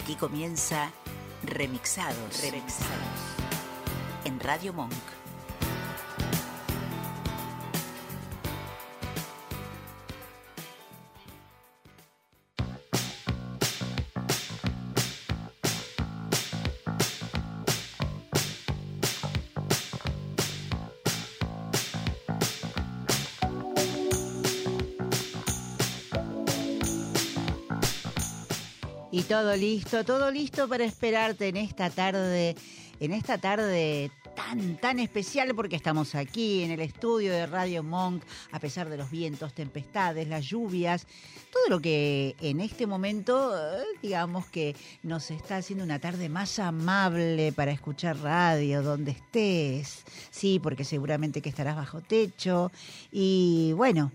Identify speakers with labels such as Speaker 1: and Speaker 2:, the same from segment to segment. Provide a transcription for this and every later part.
Speaker 1: Aquí comienza Remixados. Remixados. En Radio Monk.
Speaker 2: Todo listo, todo listo para esperarte en esta tarde, en esta tarde tan, tan especial porque estamos aquí en el estudio de Radio Monk, a pesar de los vientos, tempestades, las lluvias, todo lo que en este momento, eh, digamos que nos está haciendo una tarde más amable para escuchar radio, donde estés, sí, porque seguramente que estarás bajo techo. Y bueno,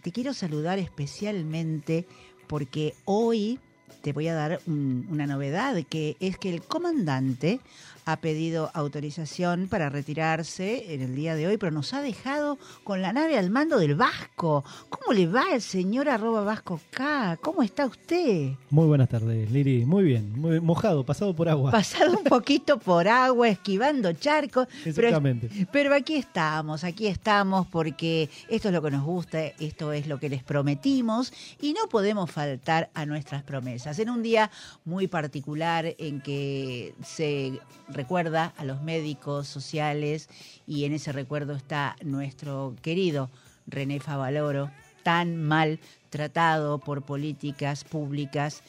Speaker 2: te quiero saludar especialmente porque hoy te voy a dar un- una novedad, que es que el comandante ha pedido autorización para retirarse en el día de hoy, pero nos ha dejado con la nave al mando del Vasco. ¿Cómo le va el señor arroba Vasco K? ¿Cómo está usted?
Speaker 3: Muy buenas tardes, Liri. Muy bien, muy mojado, pasado por agua.
Speaker 2: Pasado un poquito por agua, esquivando charcos. pero-
Speaker 3: Exactamente.
Speaker 2: Pero aquí estamos, aquí estamos porque esto es lo que nos gusta, esto es lo que les prometimos y no podemos faltar a nuestras promesas. En un día muy particular en que se recuerda a los médicos sociales y en ese recuerdo está nuestro querido René Favaloro, tan mal tratado por políticas públicas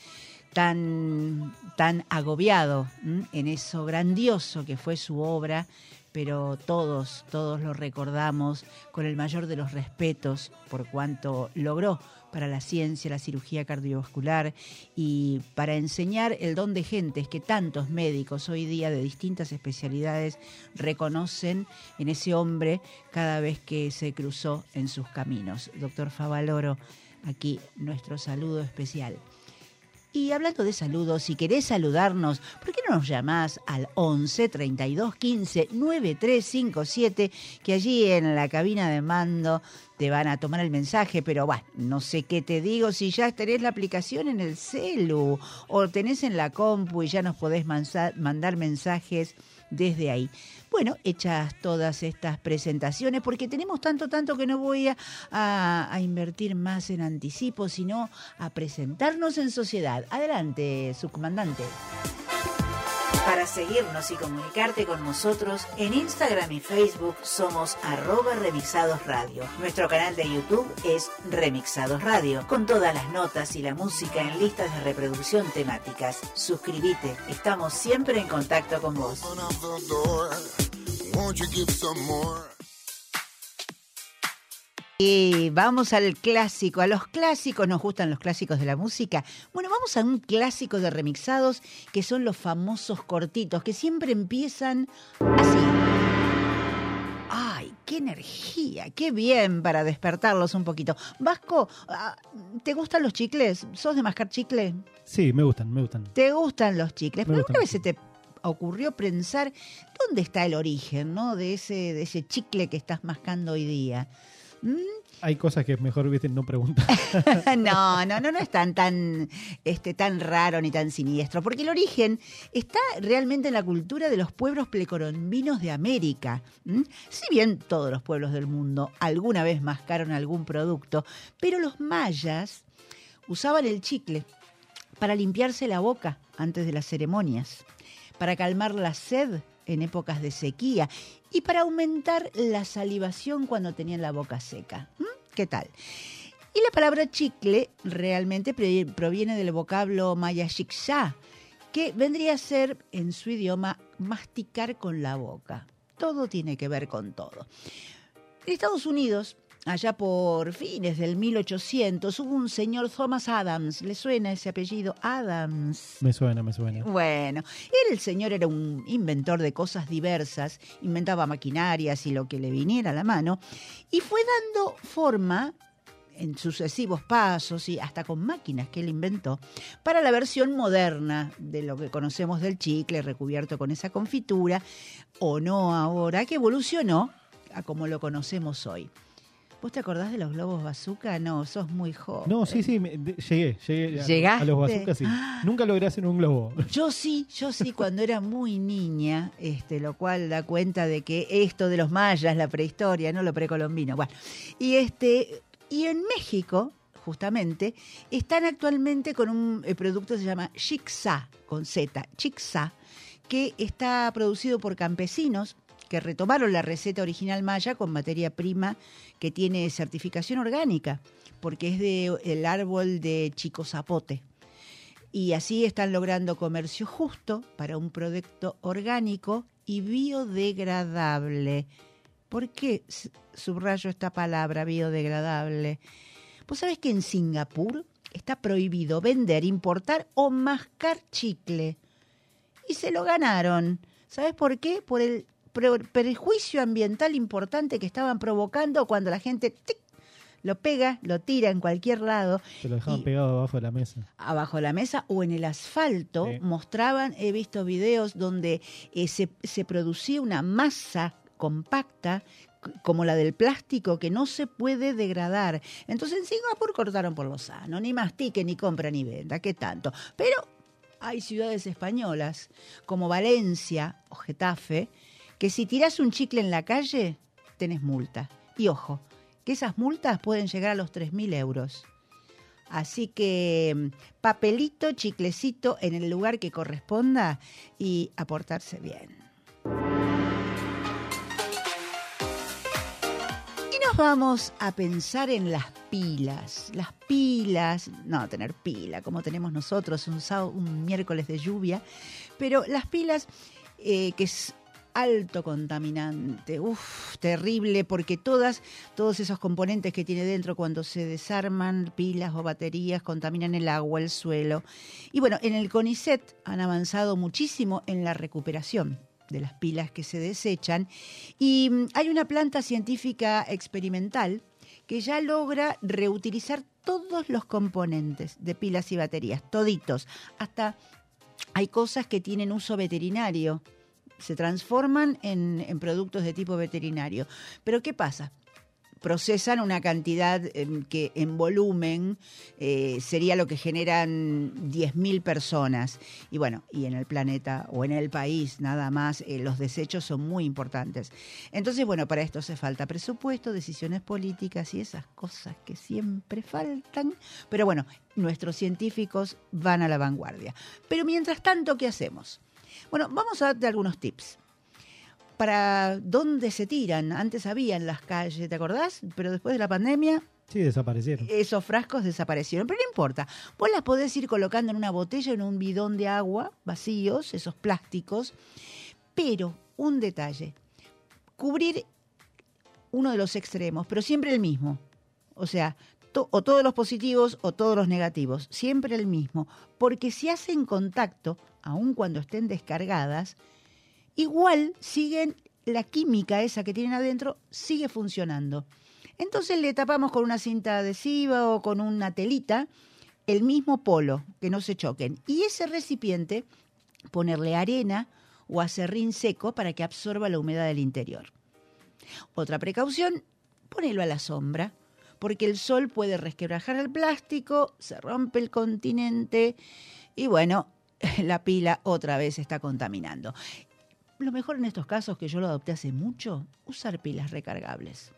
Speaker 2: tan, tan agobiado en eso grandioso que fue su obra, pero todos, todos lo recordamos con el mayor de los respetos por cuanto logró para la ciencia, la cirugía cardiovascular y para enseñar el don de gentes que tantos médicos hoy día de distintas especialidades reconocen en ese hombre cada vez que se cruzó en sus caminos. Doctor Favaloro, aquí nuestro saludo especial. Y hablando de saludos, si querés saludarnos, ¿por qué no nos llamás al 11 32 15 9357? Que allí en la cabina de mando te van a tomar el mensaje, pero bueno, no sé qué te digo, si ya tenés la aplicación en el celu o tenés en la compu y ya nos podés mandar mensajes desde ahí. Bueno, hechas todas estas presentaciones, porque tenemos tanto, tanto que no voy a, invertir más en anticipo, sino a presentarnos en sociedad. Adelante, subcomandante.
Speaker 1: Para seguirnos y comunicarte con nosotros, en Instagram y Facebook somos arroba remixados radio. Nuestro canal de YouTube es Remixados Radio, con todas las notas y la música en listas de reproducción temáticas. Suscríbete, estamos siempre en contacto con vos.
Speaker 2: Y vamos al clásico, a los clásicos, nos gustan los clásicos de la música. Bueno, vamos a un clásico de remixados que son los famosos cortitos, que siempre empiezan así. ¡Ay, qué energía! ¡Qué bien para despertarlos un poquito! Vasco, ah, ¿te gustan los chicles? ¿Sos de mascar chicle?
Speaker 3: Sí, me gustan, me gustan.
Speaker 2: ¿Te gustan los chicles?
Speaker 3: Me
Speaker 2: ¿Pero
Speaker 3: gustan
Speaker 2: alguna vez se te ocurrió pensar dónde está el origen, ¿no? De ese, de ese chicle que estás mascando hoy día. ¿Mm?
Speaker 3: Hay cosas que es mejor, viste, no preguntar.
Speaker 2: no, no, no, no es tan, tan, este, tan raro ni tan siniestro, porque el origen está realmente en la cultura de los pueblos precolombinos de América. Si bien todos los pueblos del mundo alguna vez mascaron algún producto, pero los mayas usaban el chicle para limpiarse la boca antes de las ceremonias, para calmar la sed en épocas de sequía y para aumentar la salivación cuando tenían la boca seca. ¿Qué tal? Y la palabra chicle realmente proviene del vocablo maya shiksha, que vendría a ser en su idioma masticar con la boca. Todo tiene que ver con todo. En Estados Unidos allá por fines del 1800, hubo un señor Thomas Adams. ¿Le suena ese apellido? Adams.
Speaker 3: Me suena, me suena.
Speaker 2: Bueno, él, el señor era un inventor de cosas diversas, inventaba maquinarias y lo que le viniera a la mano, y fue dando forma en sucesivos pasos y hasta con máquinas que él inventó, para la versión moderna de lo que conocemos del chicle recubierto con esa confitura, o no ahora, que evolucionó a como lo conocemos hoy. ¿Vos te acordás de los globos bazooka? No, sos muy joven.
Speaker 3: No, sí, sí, me- de- llegué, llegué a-
Speaker 2: ¿Llegaste?
Speaker 3: a los bazookas, sí. Nunca logré hacer un globo.
Speaker 2: Yo sí, yo sí, cuando era muy niña, este, lo cual da cuenta de que esto de los mayas, la prehistoria, no lo precolombino. Bueno, y este, y en México, justamente, están actualmente con un eh, producto que se llama Chicsa, con Z, Chicsa, que está producido por campesinos que retomaron la receta original maya con materia prima que tiene certificación orgánica, porque es de el árbol de chico zapote y así están logrando comercio justo para un producto orgánico y biodegradable. ¿Por qué subrayo esta palabra biodegradable? Vos sabés que en Singapur está prohibido vender, importar o mascar chicle. Y se lo ganaron. ¿Sabes por qué? Por el perjuicio ambiental importante que estaban provocando cuando la gente tic, lo pega, lo tira en cualquier lado
Speaker 3: Te lo dejaban
Speaker 2: Y-
Speaker 3: pegado abajo de la mesa.
Speaker 2: abajo de la mesa o en el asfalto
Speaker 3: Sí.
Speaker 2: mostraban, he visto videos donde eh, se, se producía una masa compacta como la del plástico que no se puede degradar. Entonces en Singapur cortaron por lo sano, ni mastique, ni compra, ni venda, qué tanto. Pero hay ciudades españolas como Valencia o Getafe que si tiras un chicle en la calle tenés multa. Y ojo, que esas multas pueden llegar a los 3.000 euros. Así que mm, papelito, chiclecito en el lugar que corresponda y aportarse bien. Y nos vamos a pensar en las pilas. Las pilas, no tener pila como tenemos nosotros un, sábado- un miércoles de lluvia, pero las pilas eh, que alto contaminante, uff, terrible, porque todas, todos esos componentes que tiene dentro cuando se desarman, pilas o baterías, contaminan el agua, el suelo. Y bueno, en el CONICET han avanzado muchísimo en la recuperación de las pilas que se desechan. Y mm, hay una planta científica experimental que ya logra reutilizar todos los componentes de pilas y baterías, toditos, hasta hay cosas que tienen uso veterinario, se transforman en, en productos de tipo veterinario. Pero ¿qué pasa? procesan una cantidad em, que en volumen eh, sería lo que generan 10.000 personas. Y bueno, y en el planeta o en el país nada más, eh, los desechos son muy importantes. Entonces, bueno, para esto hace falta presupuesto, decisiones políticas y esas cosas que siempre faltan. Pero bueno, nuestros científicos van a la vanguardia. Pero mientras tanto, ¿qué hacemos? Bueno, vamos a darte algunos tips para dónde se tiran. Antes había en las calles, ¿te acordás? Pero después de la pandemia,
Speaker 3: Sí, desaparecieron.
Speaker 2: esos frascos desaparecieron. Pero no importa, vos las podés ir colocando en una botella, en un bidón de agua, vacíos, esos plásticos. Pero, un detalle, cubrir uno de los extremos, pero siempre el mismo. O sea, to- o todos los positivos o todos los negativos, siempre el mismo. Porque si hacen contacto, aun cuando estén descargadas, igual siguen la química esa que tienen adentro sigue funcionando. Entonces le tapamos con una cinta adhesiva o con una telita el mismo polo, que no se choquen. Y ese recipiente ponerle arena o acerrín seco para que absorba la humedad del interior. Otra precaución, ponelo a la sombra, porque el sol puede resquebrajar el plástico, se rompe el continente y bueno, la pila otra vez está contaminando. Lo mejor en estos casos, que yo lo adopté hace mucho, usar pilas recargables.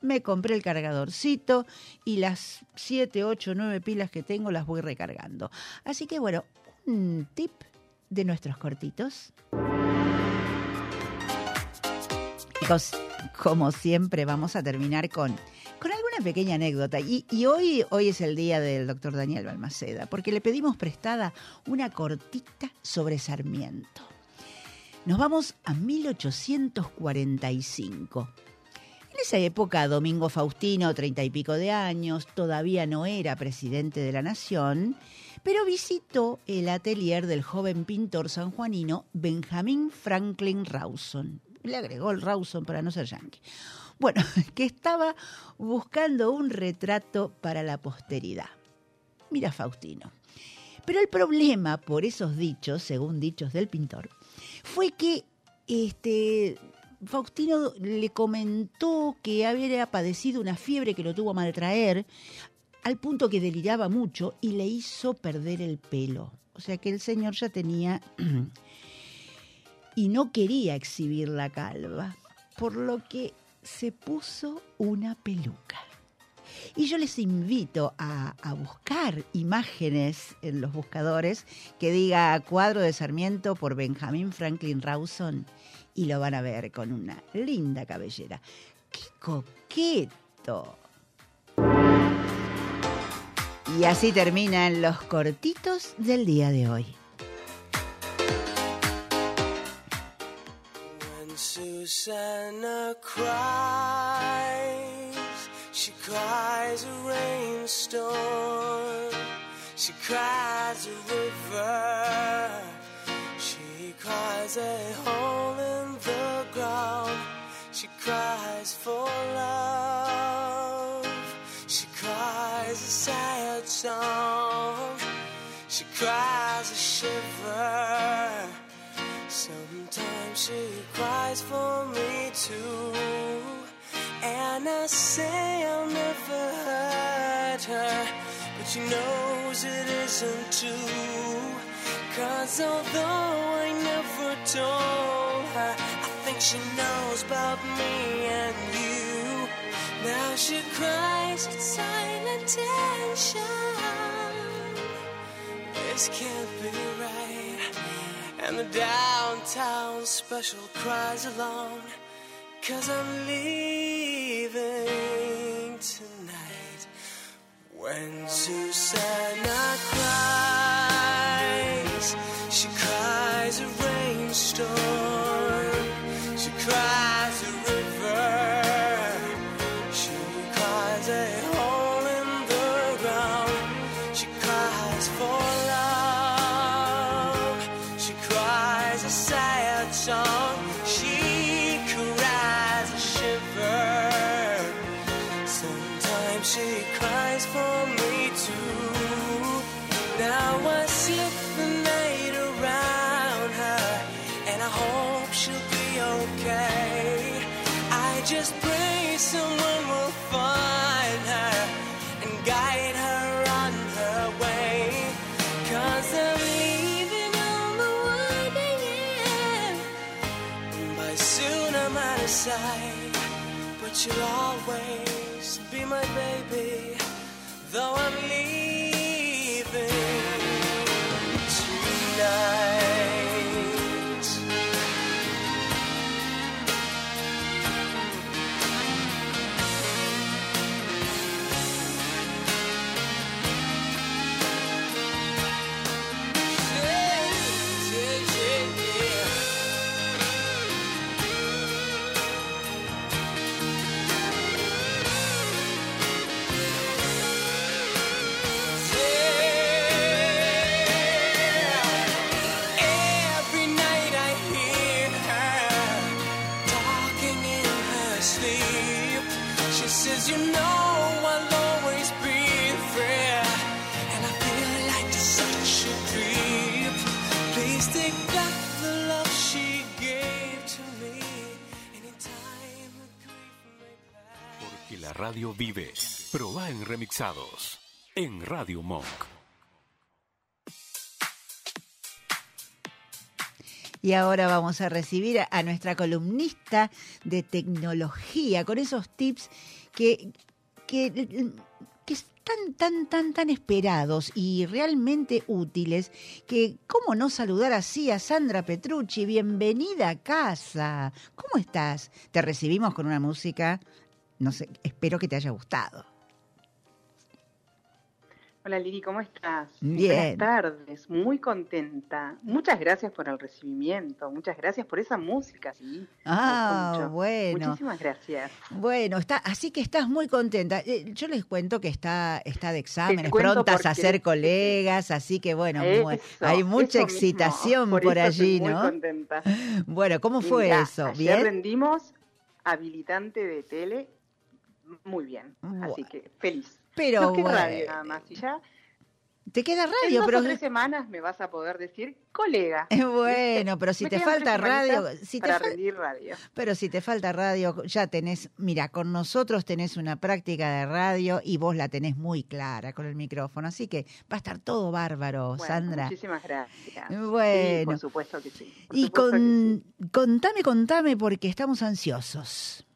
Speaker 2: Me compré el cargadorcito y las 7, 8, 9 pilas que tengo las voy recargando. Así que bueno, un tip de nuestros cortitos. Chicos, como siempre, vamos a terminar con, con alguna pequeña anécdota. Y, hoy es el día del doctor Daniel Balmaceda, porque le pedimos prestada una cortita sobre Sarmiento. Nos vamos a 1845. En esa época, Domingo Faustino, treinta y pico de años, todavía no era presidente de la nación, pero visitó el atelier del joven pintor sanjuanino Benjamín Franklin Rawson. Le agregó el Rawson para no ser yankee. Bueno, que estaba buscando un retrato para la posteridad. Mira Faustino. Pero el problema, por esos dichos, según dichos del pintor, fue que este, Faustino le comentó que había padecido una fiebre que lo tuvo a maltraer, al punto que deliraba mucho y le hizo perder el pelo. O sea que el señor ya tenía... y no quería exhibir la calva, por lo que se puso una peluca. Y yo les invito a, a, buscar imágenes en los buscadores que diga cuadro de Sarmiento por Benjamin Franklin Rawson y lo van a ver con una linda cabellera. ¡Qué coqueto! Y así terminan los cortitos del día de hoy.
Speaker 4: Susanna cries, she cries a rainstorm, she cries a river, she cries a hole in the ground, she cries for love, she cries a sad song, she cries she cries for me too. And I say I'll never hurt her, but she knows it isn't true. Cause although I never told her, I think she knows about me and you. Now she cries in silent tension. This can't be right. And the downtown special cries along, cause I'm leaving tonight. When Susanna cries, she cries a rainstorm, just pray someone will find her and guide her on her way. Cause I'm leaving on the winding end. By soon I'm out of sight, but you'll always be my baby, though I'm leaving
Speaker 5: radio vive. Proba en remixados. En Radio Monk.
Speaker 2: Y ahora vamos a recibir a- nuestra columnista de tecnología con esos tips que, que, que están tan, tan, tan esperados y realmente útiles que, ¿cómo no saludar así a Sandra Petrucci? Bienvenida a casa. ¿Cómo estás? Te recibimos con una música, no sé, espero que te haya gustado.
Speaker 6: Hola Lili, ¿cómo estás?
Speaker 2: Bien.
Speaker 6: Buenas tardes, muy contenta. Muchas gracias por el recibimiento, muchas gracias por esa música, sí.
Speaker 2: Ah,
Speaker 6: mucho.
Speaker 2: bueno.
Speaker 6: Muchísimas gracias.
Speaker 2: Bueno, está, así que estás muy contenta. Eh, Yo les cuento que está, está de exámenes, prontas a ser colegas, así que bueno,
Speaker 6: Eso,
Speaker 2: hay mucha
Speaker 6: mismo,
Speaker 2: excitación por,
Speaker 6: eso
Speaker 2: allí,
Speaker 6: estoy muy
Speaker 2: ¿no?
Speaker 6: contenta.
Speaker 2: Bueno, ¿cómo fue eso?
Speaker 6: Ayer
Speaker 2: ¿Bien?
Speaker 6: rendimos habilitante de tele, muy bien,
Speaker 2: Buah.
Speaker 6: así que feliz.
Speaker 2: Pero bueno,
Speaker 6: radio nada más, y ya
Speaker 2: te queda
Speaker 6: en
Speaker 2: radio,
Speaker 6: dos
Speaker 2: pero
Speaker 6: o tres semanas me vas a poder decir colega.
Speaker 2: bueno, pero si
Speaker 6: Me
Speaker 2: te falta radio, si te
Speaker 6: para
Speaker 2: fal-
Speaker 6: rendir radio.
Speaker 2: pero si te falta radio, ya tenés, mira, con nosotros tenés una práctica de radio y vos la tenés muy clara con el micrófono, así que va a estar todo bárbaro,
Speaker 6: Bueno,
Speaker 2: Sandra.
Speaker 6: Muchísimas gracias. Sí,
Speaker 2: Bueno.
Speaker 6: por supuesto que sí. por
Speaker 2: Y
Speaker 6: que
Speaker 2: con,
Speaker 6: sí.
Speaker 2: contame, contame, porque estamos ansiosos.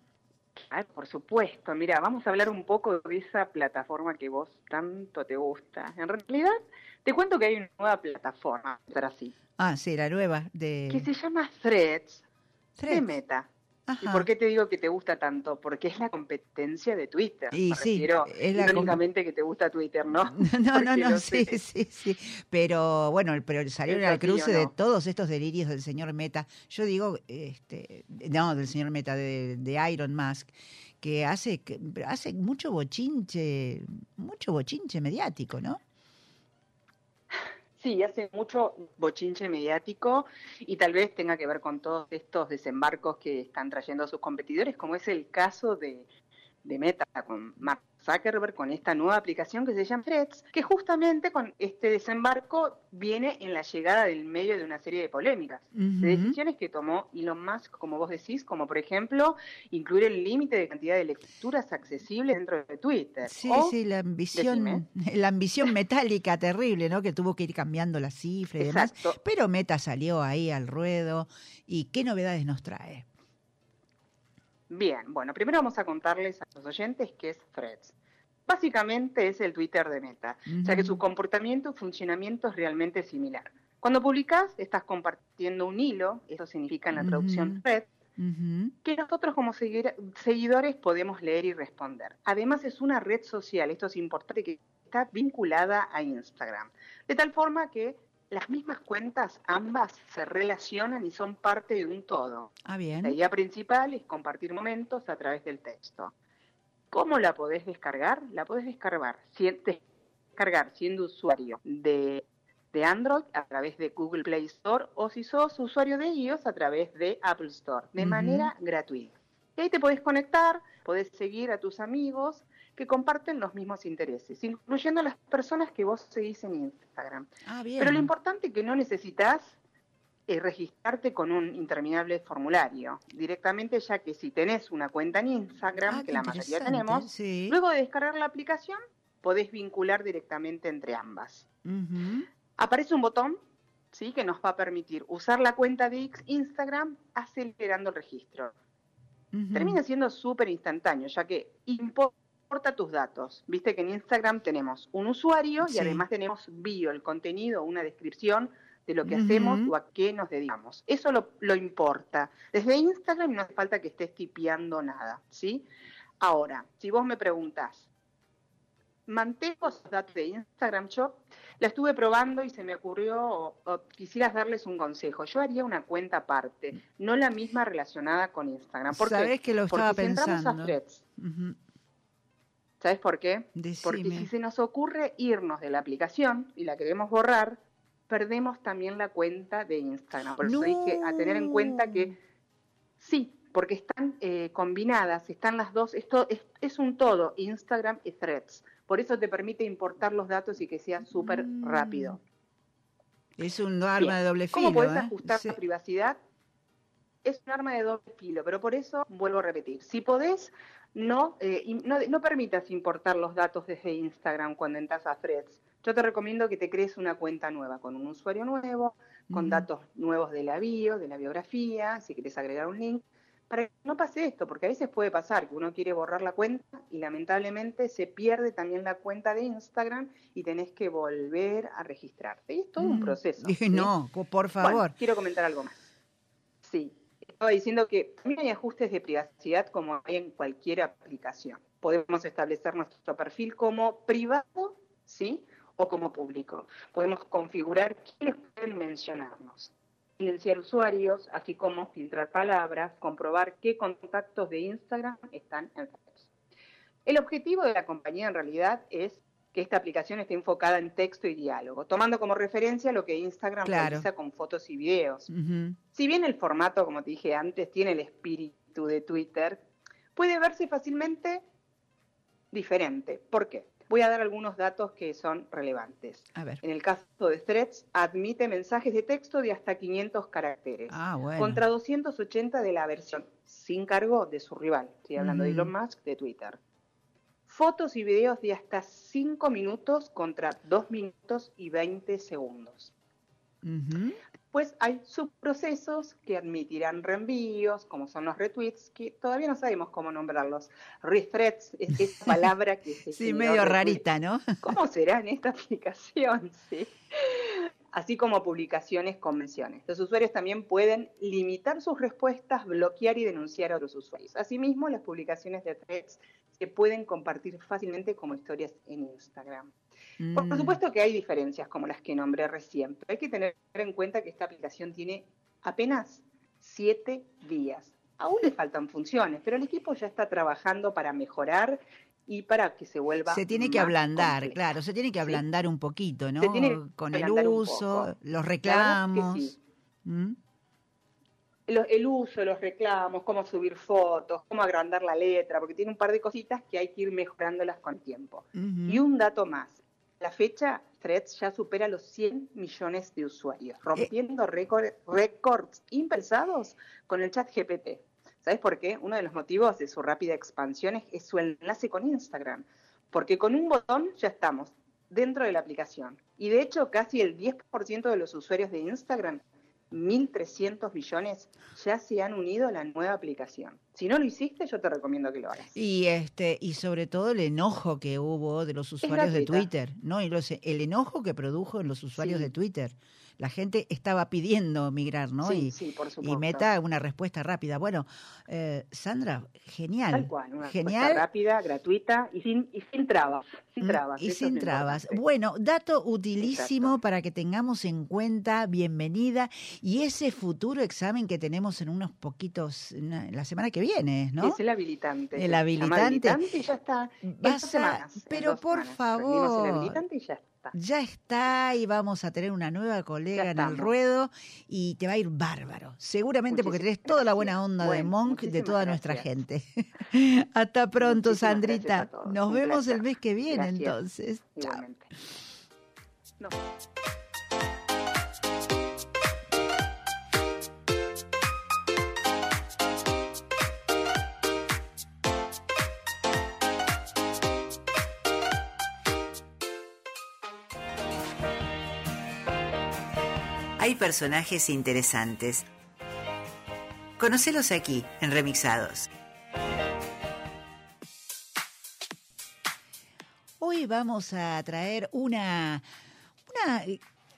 Speaker 6: Ay, por supuesto. Mira, vamos a hablar un poco de esa plataforma que vos tanto te gusta. En realidad, te cuento que hay una nueva plataforma, pero así,
Speaker 2: Ah, sí, la nueva de
Speaker 6: que se llama Threads, de
Speaker 2: Threads.
Speaker 6: ¿Y por qué te digo que te gusta tanto? Porque es la competencia de Twitter.
Speaker 2: Y
Speaker 6: Me
Speaker 2: sí,
Speaker 6: refiero
Speaker 2: es la
Speaker 6: irónicamente que te gusta Twitter, ¿no?
Speaker 2: No, no, no, sí,
Speaker 6: sé.
Speaker 2: sí, sí. Pero bueno, el- pero salieron
Speaker 6: ¿Es
Speaker 2: al cruce de todos estos delirios del señor Meta. Yo digo, este, no, del señor Meta, de, de Iron Mask, que hace, que hace mucho bochinche, mucho bochinche mediático, ¿no?
Speaker 6: Sí, hace mucho bochinche mediático y tal vez tenga que ver con todos estos desembarcos que están trayendo a sus competidores, como es el caso de, de Meta con Mark Zuckerberg, con esta nueva aplicación que se llama Threads, que justamente con este desembarco viene en la llegada del medio de una serie de polémicas, de decisiones que tomó Elon Musk, como vos decís, como por ejemplo incluir el límite de cantidad de lecturas accesibles dentro de Twitter.
Speaker 2: Sí,
Speaker 6: o
Speaker 2: sí, la ambición,
Speaker 6: decime.
Speaker 2: la ambición metálica terrible, ¿no? Que tuvo que ir cambiando la cifra y demás.
Speaker 6: Exacto.
Speaker 2: Pero Meta salió ahí al ruedo. ¿Y qué novedades nos trae?
Speaker 6: Bien, bueno, primero vamos a contarles a los oyentes qué es Threads. Básicamente es el Twitter de Meta, ya que su comportamiento y funcionamiento es realmente similar. Cuando publicas, estás compartiendo un hilo, eso significa en la traducción thread, que nosotros como seguidores podemos leer y responder. Además es una red social, esto es importante, que está vinculada a Instagram, de tal forma que las mismas cuentas, ambas, se relacionan y son parte de un todo.
Speaker 2: Ah,
Speaker 6: La
Speaker 2: bien.
Speaker 6: idea principal es compartir momentos a través del texto. ¿Cómo la podés descargar? La podés descargar, si- descargar siendo usuario de, de Android a través de Google Play Store o si sos usuario de iOS a través de Apple Store, de manera gratuita. Y ahí te podés conectar, podés seguir a tus amigos que comparten los mismos intereses, incluyendo las personas que vos seguís en Instagram.
Speaker 2: Ah, bien.
Speaker 6: Pero lo importante es que no necesitas eh, registrarte con un interminable formulario directamente, ya que si tenés una cuenta en Instagram,
Speaker 2: Ah,
Speaker 6: que la mayoría tenemos,
Speaker 2: Sí.
Speaker 6: luego de descargar la aplicación, podés vincular directamente entre ambas. Aparece un botón ¿sí? que nos va a permitir usar la cuenta de Instagram acelerando el registro. Termina siendo súper instantáneo, ya que importa tus datos. Viste que en Instagram tenemos un usuario
Speaker 2: Sí.
Speaker 6: y además tenemos bio, el contenido, una descripción de lo que hacemos o a qué nos dedicamos. Eso lo, lo importa. Desde Instagram no hace falta que estés tipeando nada, ¿sí? Ahora, si vos me preguntás, ¿mantengo esos datos de Instagram? Yo la estuve probando y se me ocurrió, o, o quisieras darles un consejo. Yo haría una cuenta aparte, no la misma relacionada con Instagram. ¿Por qué?
Speaker 2: Sabés que lo
Speaker 6: Porque
Speaker 2: estaba
Speaker 6: si entramos a
Speaker 2: pensando.
Speaker 6: Threads. ¿Sabes por qué? Porque si se nos ocurre irnos de la aplicación y la queremos borrar, perdemos también la cuenta de Instagram. Por eso dije a tener en cuenta que sí, porque están eh, combinadas, están las dos, esto es, es un todo, Instagram y Threads. Por eso te permite importar los datos y que sea súper
Speaker 2: Mm.
Speaker 6: rápido.
Speaker 2: Es un arma
Speaker 6: Bien.
Speaker 2: de doble
Speaker 6: ¿Cómo
Speaker 2: filo.
Speaker 6: podés
Speaker 2: ¿eh?
Speaker 6: ajustar
Speaker 2: Sí.
Speaker 6: la privacidad? Es un arma de doble filo, pero por eso vuelvo a repetir. Si podés, no, eh, no, no permitas importar los datos desde Instagram cuando entras a Threads. Yo te recomiendo que te crees una cuenta nueva con un usuario nuevo, con datos nuevos de la bio, de la biografía, si quieres agregar un link, para que no pase esto, porque a veces puede pasar que uno quiere borrar la cuenta y lamentablemente se pierde también la cuenta de Instagram y tenés que volver a registrarte. Y es todo un
Speaker 2: Mm.
Speaker 6: proceso.
Speaker 2: Dije,
Speaker 6: ¿sí?
Speaker 2: no, por
Speaker 6: Bueno,
Speaker 2: favor.
Speaker 6: quiero comentar algo más. Sí, estaba diciendo que también hay ajustes de privacidad como hay en cualquier aplicación. Podemos establecer nuestro perfil como privado, ¿sí? o como público. Podemos configurar quiénes pueden mencionarnos, silenciar usuarios, así como filtrar palabras, comprobar qué contactos de Instagram están en Threads. El objetivo de la compañía en realidad es que esta aplicación esté enfocada en texto y diálogo, tomando como referencia lo que Instagram
Speaker 2: Claro.
Speaker 6: realiza con fotos y videos.
Speaker 2: Ujú.
Speaker 6: Si bien el formato, como te dije antes, tiene el espíritu de Twitter, puede verse fácilmente diferente. ¿Por qué? Voy a dar algunos datos que son relevantes.
Speaker 2: A ver.
Speaker 6: En el caso de Threads, admite mensajes de texto de hasta 500 caracteres,
Speaker 2: Ah, bueno.
Speaker 6: contra 280 de la versión sin cargo de su rival. Estoy hablando de
Speaker 2: Ujú.
Speaker 6: Elon Musk de Twitter. Fotos y videos de hasta 5 minutos contra 2 minutos y 20 segundos.
Speaker 2: Ujú.
Speaker 6: Pues hay subprocesos que admitirán reenvíos, como son los retweets, que todavía no sabemos cómo nombrarlos. Rethreads es esa palabra que se
Speaker 2: Sí, medio rarita, ¿no?
Speaker 6: ¿Cómo será en esta aplicación? Sí. Así como publicaciones con menciones. Los usuarios también pueden limitar sus respuestas, bloquear y denunciar a otros usuarios. Asimismo, las publicaciones de threads se pueden compartir fácilmente como historias en Instagram. Por
Speaker 2: Mm.
Speaker 6: supuesto que hay diferencias como las que nombré recién, pero hay que tener en cuenta que esta aplicación tiene apenas siete días. Aún le faltan funciones, pero el equipo ya está trabajando para mejorar y para que se vuelva.
Speaker 2: Se tiene que
Speaker 6: más
Speaker 2: ablandar, claro, se tiene que
Speaker 6: ¿sí?
Speaker 2: ablandar un poquito, ¿no?
Speaker 6: Se tiene que
Speaker 2: Con el uso, los reclamos.
Speaker 6: que sí.
Speaker 2: ¿Mm?
Speaker 6: El uso, los reclamos, cómo subir fotos, cómo agrandar la letra, porque tiene un par de cositas que hay que ir mejorándolas con tiempo. Y un dato más. La fecha, Threads ya supera los 100 millones de usuarios, rompiendo récord- récords impensados con el chat GPT. ¿Sabes por qué? Uno de los motivos de su rápida expansión es, es su enlace con Instagram, porque con un botón ya estamos dentro de la aplicación. Y de hecho, casi el 10% de los usuarios de Instagram, 1.300 millones, ya se han unido a la nueva aplicación. Si no lo hiciste, yo te recomiendo que lo hagas.
Speaker 2: Y este y sobre todo el enojo que hubo de los usuarios de. Twitter, ¿no? Y los- el enojo que produjo en los usuarios
Speaker 6: Sí.
Speaker 2: de Twitter. La gente estaba pidiendo migrar, ¿no?
Speaker 6: Sí,
Speaker 2: y,
Speaker 6: sí, por
Speaker 2: y
Speaker 6: supuesto.
Speaker 2: meta una respuesta rápida. Bueno, eh, Sandra, genial.
Speaker 6: Tal cual, una respuesta
Speaker 2: genial.
Speaker 6: rápida, gratuita y sin, y sin trabas. Sin
Speaker 2: Mm,
Speaker 6: trabas.
Speaker 2: Y sin trabas. Bueno, dato utilísimo
Speaker 6: Exacto.
Speaker 2: para que tengamos en cuenta, bienvenida, y ese futuro examen que tenemos en unos poquitos, la semana que viene, ¿no?
Speaker 6: Es el habilitante.
Speaker 2: El
Speaker 6: Se llama
Speaker 2: habilitante.
Speaker 6: y ya está.
Speaker 2: Vas a-
Speaker 6: semanas,
Speaker 2: pero por
Speaker 6: semanas. Rendimos el
Speaker 2: favor.
Speaker 6: habilitante y ya está.
Speaker 2: Ya está y vamos a tener una nueva colega en el ruedo y te va a ir bárbaro. Seguramente porque tenés toda la buena onda de Monk de toda nuestra gente. Hasta pronto,
Speaker 6: Muchísimas
Speaker 2: Sandrita. Nos
Speaker 6: Un
Speaker 2: vemos el mes que viene
Speaker 6: Gracias.
Speaker 2: entonces. Chao.
Speaker 6: No.
Speaker 1: Personajes interesantes. Conocelos aquí, en Remixados.
Speaker 2: Hoy vamos a traer una, una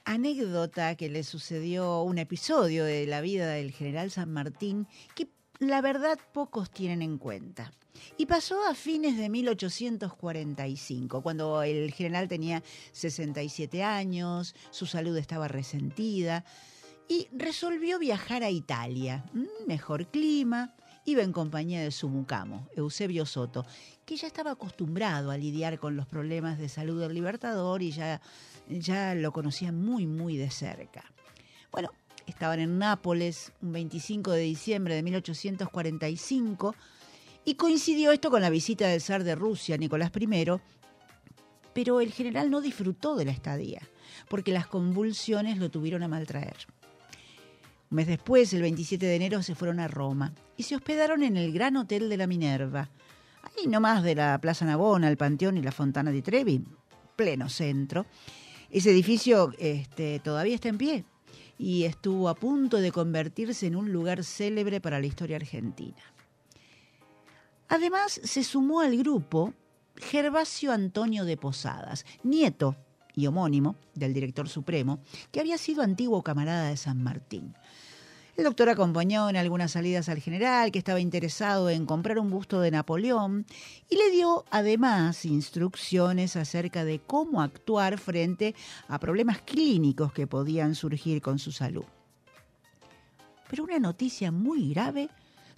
Speaker 2: anécdota que le sucedió, un episodio de la vida del general San Martín que la verdad pocos tienen en cuenta. Y pasó a fines de 1845, cuando el general tenía 67 años, su salud estaba resentida y resolvió viajar a Italia. Mejor clima, iba en compañía de su mucamo, Eusebio Soto, que ya estaba acostumbrado a lidiar con los problemas de salud del Libertador y ya, ya lo conocía muy, muy de cerca. Bueno, estaban en Nápoles un 25 de diciembre de 1845 y coincidió esto con la visita del zar de Rusia, Nicolás I, pero el general no disfrutó de la estadía, porque las convulsiones lo tuvieron a maltraer. Un mes después, el 27 de enero, se fueron a Roma y se hospedaron en el Gran Hotel de la Minerva, ahí nomás de la Plaza Navona, el Panteón y la Fontana di Trevi, pleno centro. Ese edificio este, todavía está en pie y estuvo a punto de convertirse en un lugar célebre para la historia argentina. Además, se sumó al grupo Gervasio Antonio de Posadas, nieto y homónimo del director supremo, que había sido antiguo camarada de San Martín. El doctor acompañó en algunas salidas al general, que estaba interesado en comprar un busto de Napoleón, y le dio además instrucciones acerca de cómo actuar frente a problemas clínicos que podían surgir con su salud. Pero una noticia muy grave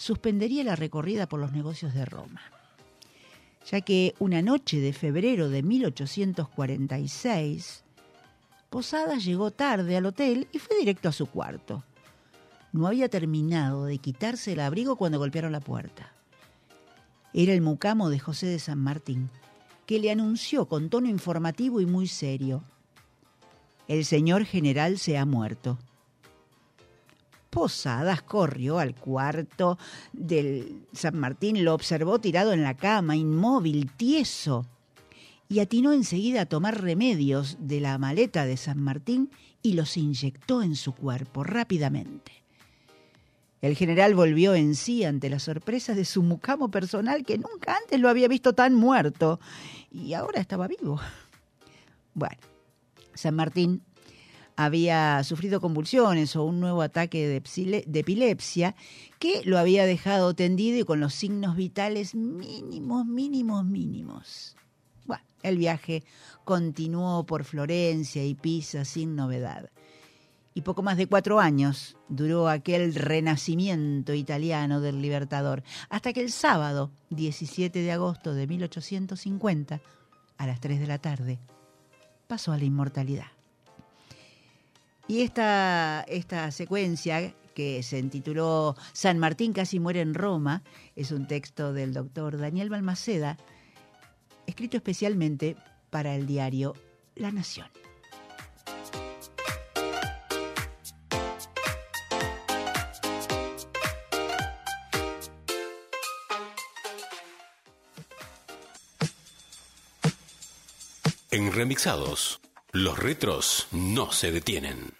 Speaker 2: suspendería la recorrida por los negocios de Roma, ya que una noche de febrero de 1846, Posadas llegó tarde al hotel y fue directo a su cuarto. No había terminado de quitarse el abrigo cuando golpearon la puerta. Era el mucamo de José de San Martín, que le anunció con tono informativo y muy serio. El señor general se ha muerto. Posadas corrió al cuarto del San Martín, lo observó tirado en la cama, inmóvil, tieso, y atinó enseguida a tomar remedios de la maleta de San Martín y los inyectó en su cuerpo rápidamente. El general volvió en sí ante la sorpresa de su mucamo personal que nunca antes lo había visto tan muerto y ahora estaba vivo. Bueno, San Martín había sufrido convulsiones o un nuevo ataque de, epilepsia que lo había dejado tendido y con los signos vitales mínimos, mínimos, mínimos. Bueno, el viaje continuó por Florencia y Pisa sin novedad y poco más de cuatro años duró aquel renacimiento italiano del Libertador, hasta que el sábado 17 de agosto de 1850, a las 3 de la tarde, pasó a la inmortalidad. Y esta, esta secuencia que se intituló San Martín casi muere en Roma, es un texto del doctor Daniel Balmaceda, escrito especialmente para el diario La Nación.
Speaker 5: En Remixados, los retros no se detienen.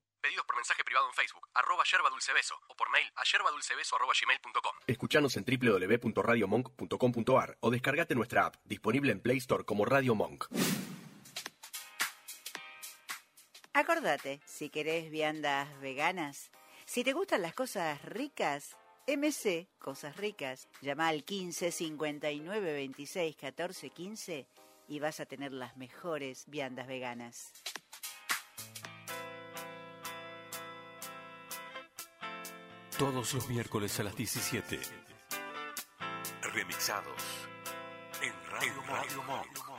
Speaker 7: Pedidos por mensaje privado en Facebook, arroba yerba dulce beso, o por mail a yerbadulcebeso arroba gmail.com. Escuchanos en www.radiomonk.com.ar o descargate nuestra app, disponible en Play Store como Radio Monk.
Speaker 1: Acordate, si querés viandas veganas, si te gustan las cosas ricas, MC Cosas Ricas, llama al 15 59 26 14 15 y vas a tener las mejores viandas veganas.
Speaker 5: Todos los miércoles a las 17. Remixados en Radio, Monk.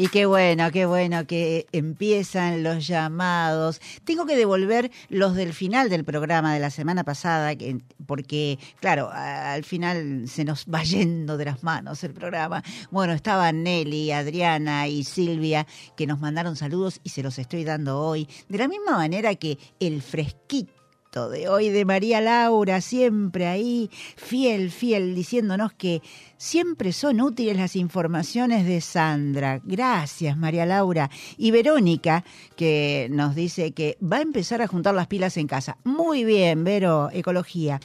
Speaker 2: Y qué bueno, qué bueno que empiezan los llamados. Tengo que devolver los del final del programa de la semana pasada, que- porque, claro, al final se nos va yendo de las manos el programa. Bueno, estaban Nelly, Adriana y Silvia, que nos mandaron saludos y se los estoy dando hoy. De la misma manera que el fresquito de hoy de María Laura, siempre ahí, fiel, fiel, diciéndonos que siempre son útiles las informaciones de Sandra. Gracias, María Laura. Y Verónica, que nos dice que va a empezar a juntar las pilas en casa. Muy bien, Vero, ecología.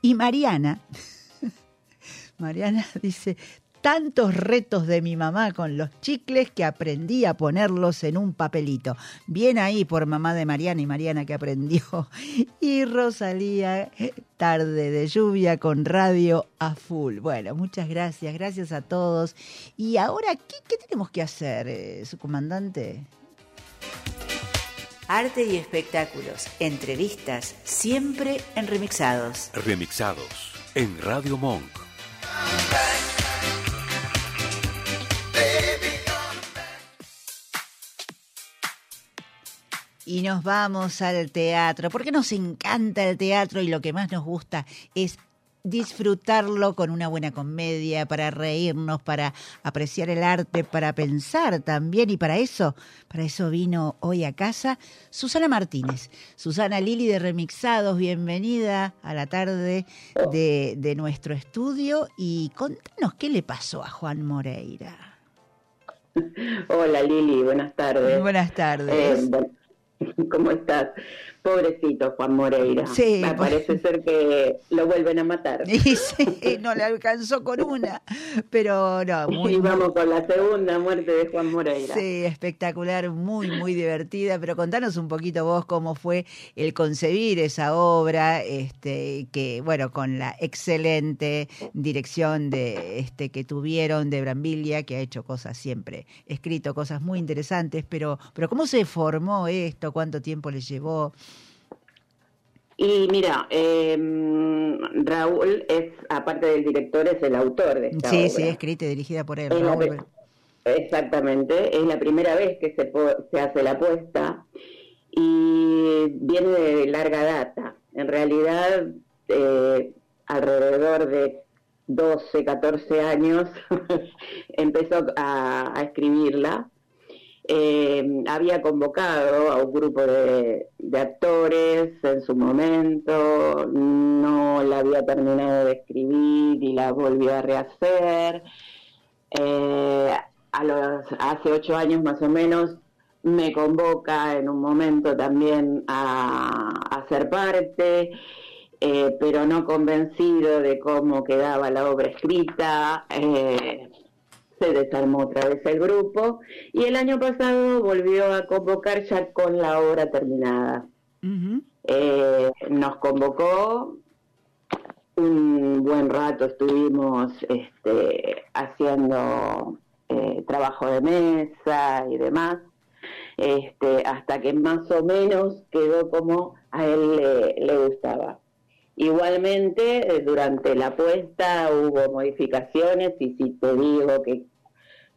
Speaker 2: Y Mariana, Mariana dice, tantos retos de mi mamá con los chicles que aprendí a ponerlos en un papelito. Bien ahí por mamá de Mariana y Mariana que aprendió. Y Rosalía, tarde de lluvia con radio a full. Bueno, muchas gracias, gracias a todos. Y ahora, ¿qué, qué tenemos que hacer, eh, su comandante?
Speaker 1: Arte y espectáculos, entrevistas, siempre en remixados.
Speaker 5: Remixados en Radio Monk.
Speaker 2: Y nos vamos al teatro, porque nos encanta el teatro y lo que más nos gusta es disfrutarlo con una buena comedia, para reírnos, para apreciar el arte, para pensar también. Y para eso, para eso vino hoy a casa Susana Martínez. Susana Lili de Remixados, bienvenida a la tarde de, de nuestro estudio. Y contanos qué le pasó a Juan Moreira.
Speaker 8: Hola Lili, buenas tardes.
Speaker 2: Buenas tardes.
Speaker 8: Eh, bueno, ¿Cómo estás? Pobrecito Juan Moreira.
Speaker 2: Sí,
Speaker 8: Me
Speaker 2: pues-
Speaker 8: parece ser que lo vuelven a matar.
Speaker 2: Y sí, no le alcanzó con una, pero no, muy,
Speaker 8: y vamos con la segunda muerte de Juan Moreira.
Speaker 2: Sí, espectacular, muy, muy divertida. Pero contanos un poquito vos cómo fue el concebir esa obra, este, que, bueno, con la excelente dirección de este que tuvieron de Brambilia, que ha hecho cosas siempre, escrito cosas muy interesantes, pero, pero ¿cómo se formó esto? ¿Cuánto tiempo le llevó?
Speaker 8: Y mira, eh, Raúl es, aparte del director, es el autor de esta
Speaker 2: Sí,
Speaker 8: obra.
Speaker 2: sí, escrita y dirigida por él.
Speaker 8: La Exactamente, es la primera vez que se, se hace la apuesta y viene de larga data. En realidad, eh, alrededor de 12, 14 años empezó a, a escribirla. Eh, había convocado a un grupo de, actores en su momento, no la había terminado de escribir y la volvió a rehacer. Eh, a los, hace ocho años más o menos me convoca en un momento también a, a ser parte, eh, pero no convencido de cómo quedaba la obra escrita. Se desarmó otra vez el grupo y el año pasado volvió a convocar ya con la obra terminada. Eh, nos convocó, un buen rato estuvimos este, haciendo eh, trabajo de mesa y demás, este, hasta que más o menos quedó como a él le, le gustaba. Igualmente, eh, durante la puesta hubo modificaciones y si te digo que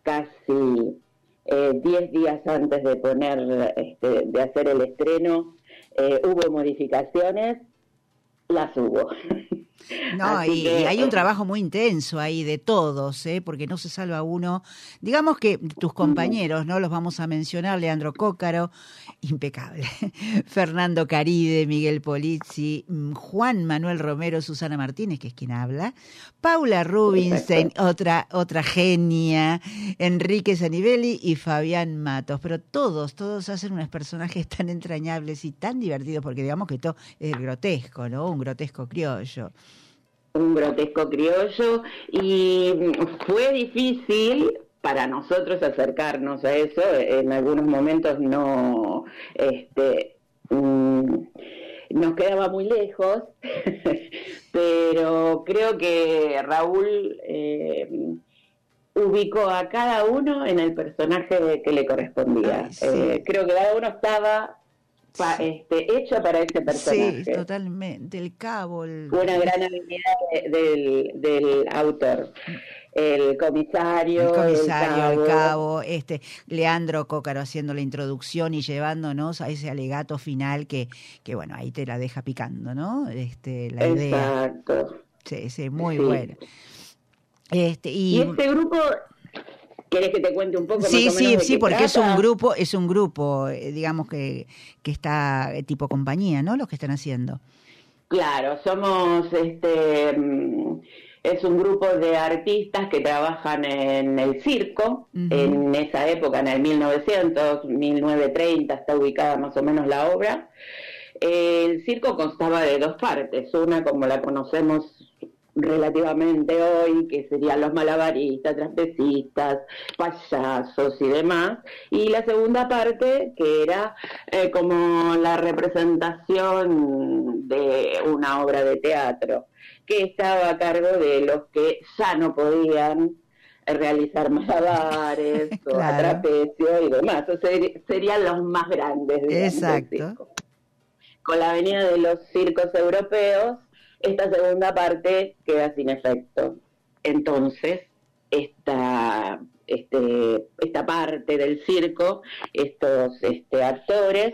Speaker 8: casi eh, 10 días antes de poner, este, de hacer el estreno, eh, hubo modificaciones, las hubo.
Speaker 2: No,
Speaker 8: Así
Speaker 2: y,
Speaker 8: que,
Speaker 2: hay un trabajo muy intenso ahí de todos, ¿eh? porque no se salva uno. Digamos que tus compañeros, ¿no? Los vamos a mencionar, Leandro Cócaro, impecable. Fernando Caride, Miguel Polizzi, mm, Juan Manuel Romero, Susana Martínez, que es quien habla, Paula Rubinstein, otra, otra genia, Enrique Sanivelli y Fabián Matos. Pero todos, todos hacen unos personajes tan entrañables y tan divertidos, porque digamos que todo es grotesco, ¿no? Un grotesco criollo.
Speaker 8: Un grotesco criollo y fue difícil para nosotros acercarnos a eso en algunos momentos no este mm, nos quedaba muy lejos pero creo que Raúl eh, ubicó a cada uno en el personaje que le correspondía
Speaker 2: Ay, sí.
Speaker 8: Eh, creo que cada uno estaba pa- este, hecho para ese personaje
Speaker 2: Sí, totalmente. El cabo, el...
Speaker 8: una gran habilidad de- del, del autor. El comisario,
Speaker 2: el comisario,
Speaker 8: el
Speaker 2: el
Speaker 8: cabo.
Speaker 2: este, Leandro Cócaro haciendo la introducción y llevándonos a ese alegato final que, que bueno, ahí te la deja picando, ¿no? Este, la idea.
Speaker 8: Exacto.
Speaker 2: Sí, sí, muy
Speaker 8: Sí.
Speaker 2: bueno. Este, y,
Speaker 8: Y este grupo, ¿querés que te cuente un poco?
Speaker 2: sí,
Speaker 8: más o
Speaker 2: sí,
Speaker 8: de
Speaker 2: sí,
Speaker 8: qué
Speaker 2: porque es un grupo, es un grupo, eh, digamos que, que está eh, tipo compañía, ¿no? Los que están haciendo.
Speaker 8: Claro, somos este mm, es un grupo de artistas que trabajan en el circo, en esa época, en el 1900, 1930 está ubicada más o menos la obra. El circo constaba de dos partes, una como la conocemos relativamente hoy, que serían los malabaristas, trapecistas, payasos y demás, y la segunda parte que era eh, como la representación de una obra de teatro, que estaba a cargo de los que ya no podían realizar malabares o
Speaker 2: Claro.
Speaker 8: trapecio y demás, o sea, serían los más grandes. digamos,
Speaker 2: Exacto.
Speaker 8: Con la venida de los circos europeos, esta segunda parte queda sin efecto. Entonces, esta, este, esta parte del circo, estos este, actores,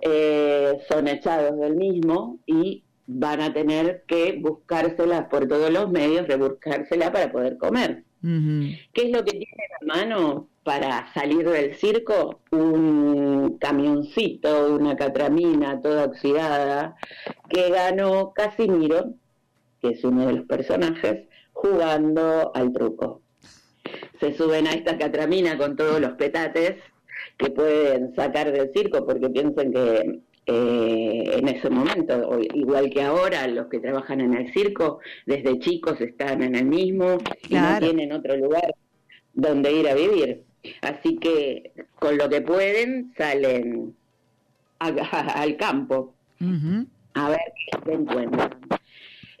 Speaker 8: eh, son echados del mismo y van a tener que buscársela por todos los medios, rebuscársela para poder comer. ¿Qué es lo que tiene a mano para salir del circo? Un camioncito, una catramina toda oxidada que ganó Casimiro, que es uno de los personajes, jugando al truco. Se suben a esta catramina con todos los petates que pueden sacar del circo porque piensan que eh, en ese momento, igual que ahora, los que trabajan en el circo desde chicos están en el mismo y no tienen otro lugar donde ir a vivir. Así que con lo que pueden salen a- al campo. A ver qué se encuentran.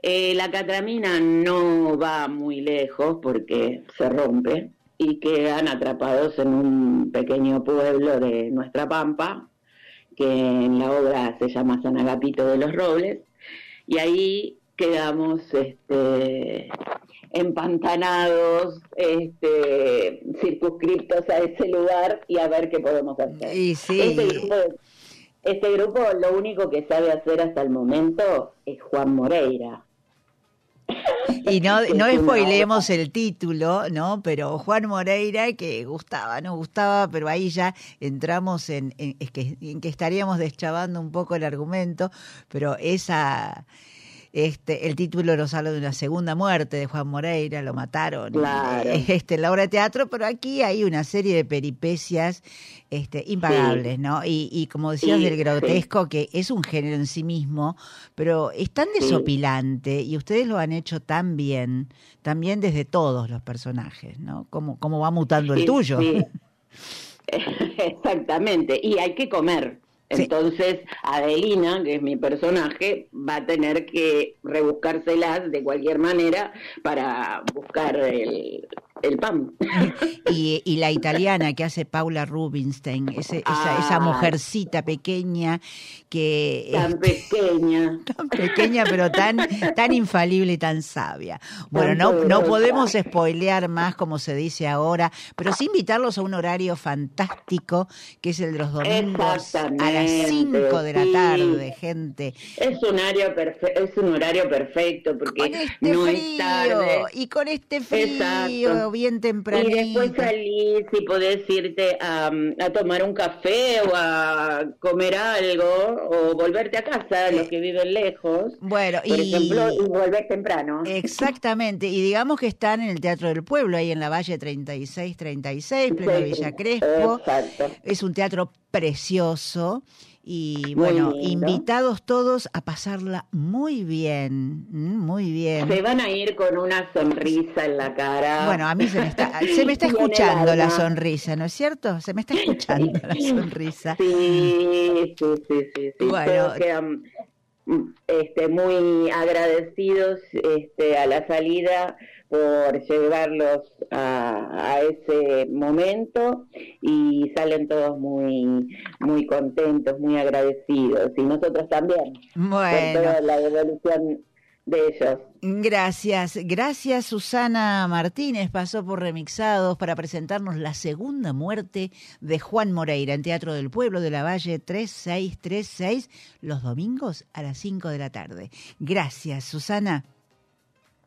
Speaker 8: Eh, la catramina no va muy lejos porque se rompe y quedan atrapados en un pequeño pueblo de nuestra Pampa, que en la obra se llama San Agapito de los Robles, y ahí quedamos este, empantanados, este, circunscriptos a ese lugar y a ver qué podemos hacer.
Speaker 2: Y sí.
Speaker 8: Este grupo, este grupo lo único que sabe hacer hasta el momento es Juan Moreira.
Speaker 2: Y no, no spoilemos el título, ¿no? Pero Juan Moreira, que gustaba, no gustaba, pero ahí ya entramos en, en- que, en que estaríamos deschavando un poco el argumento, pero esa... Este, el título nos habla de una segunda muerte de Juan Moreira, lo mataron
Speaker 8: Claro.
Speaker 2: este, en la obra de teatro, pero aquí hay una serie de peripecias este, impagables, ¿no? Y, y como decías
Speaker 8: Sí,
Speaker 2: del grotesco, que es un género en sí mismo, pero es tan desopilante y ustedes lo han hecho tan bien, también desde todos los personajes, ¿no? Cómo, cómo va mutando el tuyo.
Speaker 8: Exactamente, y hay que comer. Entonces, Adelina, que es mi personaje, va a tener que rebuscárselas de cualquier manera para buscar el, el pan.
Speaker 2: Y, y la italiana que hace Paula Rubinstein, ese- esa, esa
Speaker 8: Ah.
Speaker 2: mujercita pequeña que
Speaker 8: Tan pequeña.
Speaker 2: tan pequeña pero tan tan infalible y tan sabia. Bueno,
Speaker 8: Tan
Speaker 2: no, no podemos spoilear más como se dice ahora, pero sí invitarlos a un horario fantástico que es el de los domingos a las
Speaker 8: Exactamente,
Speaker 2: 5 de la
Speaker 8: sí.
Speaker 2: tarde, gente.
Speaker 8: Es un horario es un horario perfecto porque
Speaker 2: este
Speaker 8: no es tarde.
Speaker 2: y con este frío
Speaker 8: Exacto.
Speaker 2: Bien
Speaker 8: Y
Speaker 2: tempranito.
Speaker 8: después salís y podés irte a, a tomar un café o a comer algo o volverte a casa, los que viven lejos.
Speaker 2: Bueno,
Speaker 8: Por
Speaker 2: y
Speaker 8: ejemplo, y volver temprano.
Speaker 2: Exactamente, y digamos que están en el Teatro del Pueblo, ahí en la Valle 3636, pleno
Speaker 8: Sí,
Speaker 2: Villa Crespo.
Speaker 8: Exacto.
Speaker 2: Es un teatro precioso y bueno, invitados todos a pasarla muy bien, mm, muy bien.
Speaker 8: Se van a ir con una sonrisa en la cara.
Speaker 2: Bueno, a mí se me está, se me está escuchando la sonrisa, ¿no es cierto? Se me está escuchando la sonrisa.
Speaker 8: Sí, sí, sí, sí. sí.
Speaker 2: Bueno.
Speaker 8: Todos quedan mm, este, muy agradecidos este, a la salida por llevarlos a, a ese momento y salen todos muy muy contentos, muy agradecidos y nosotros también por
Speaker 2: Bueno.
Speaker 8: toda la devolución de ellos.
Speaker 2: Gracias, gracias Susana Martínez, pasó por Remixados para presentarnos la segunda muerte de Juan Moreira en Teatro del Pueblo de la Valle 3636 los domingos a las 5 de la tarde. Gracias Susana.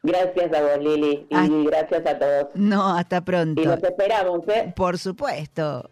Speaker 8: Gracias a vos, Lili, y gracias a todos.
Speaker 2: No, hasta
Speaker 8: Y
Speaker 2: pronto.
Speaker 8: los esperamos, ¿eh?
Speaker 2: Por supuesto.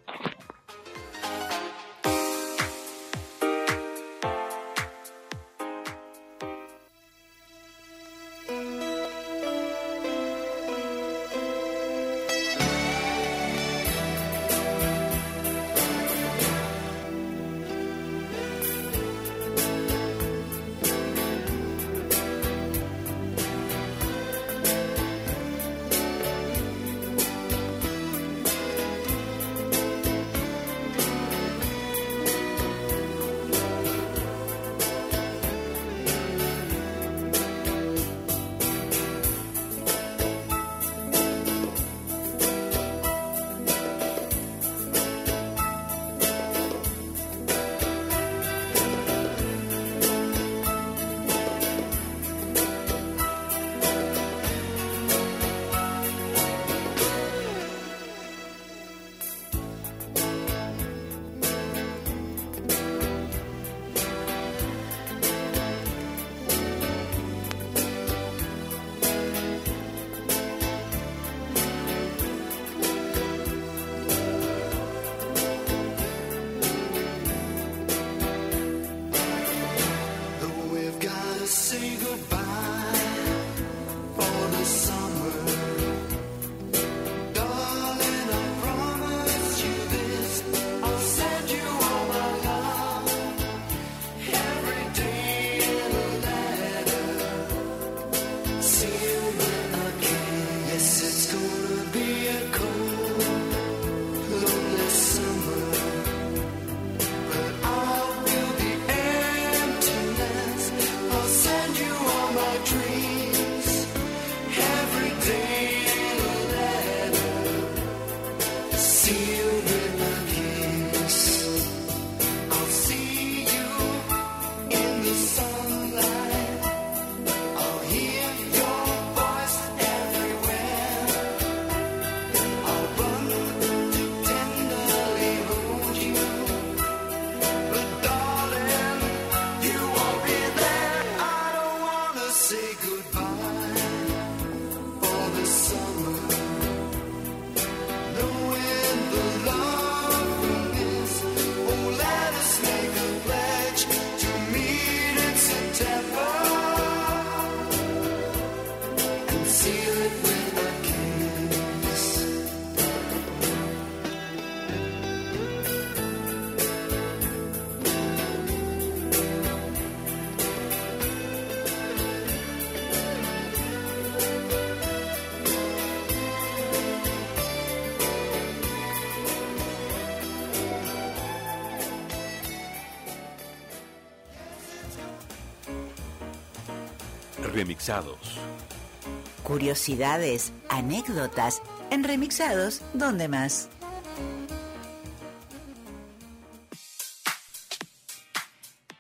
Speaker 1: Curiosidades, anécdotas, en Remixados, ¿dónde más?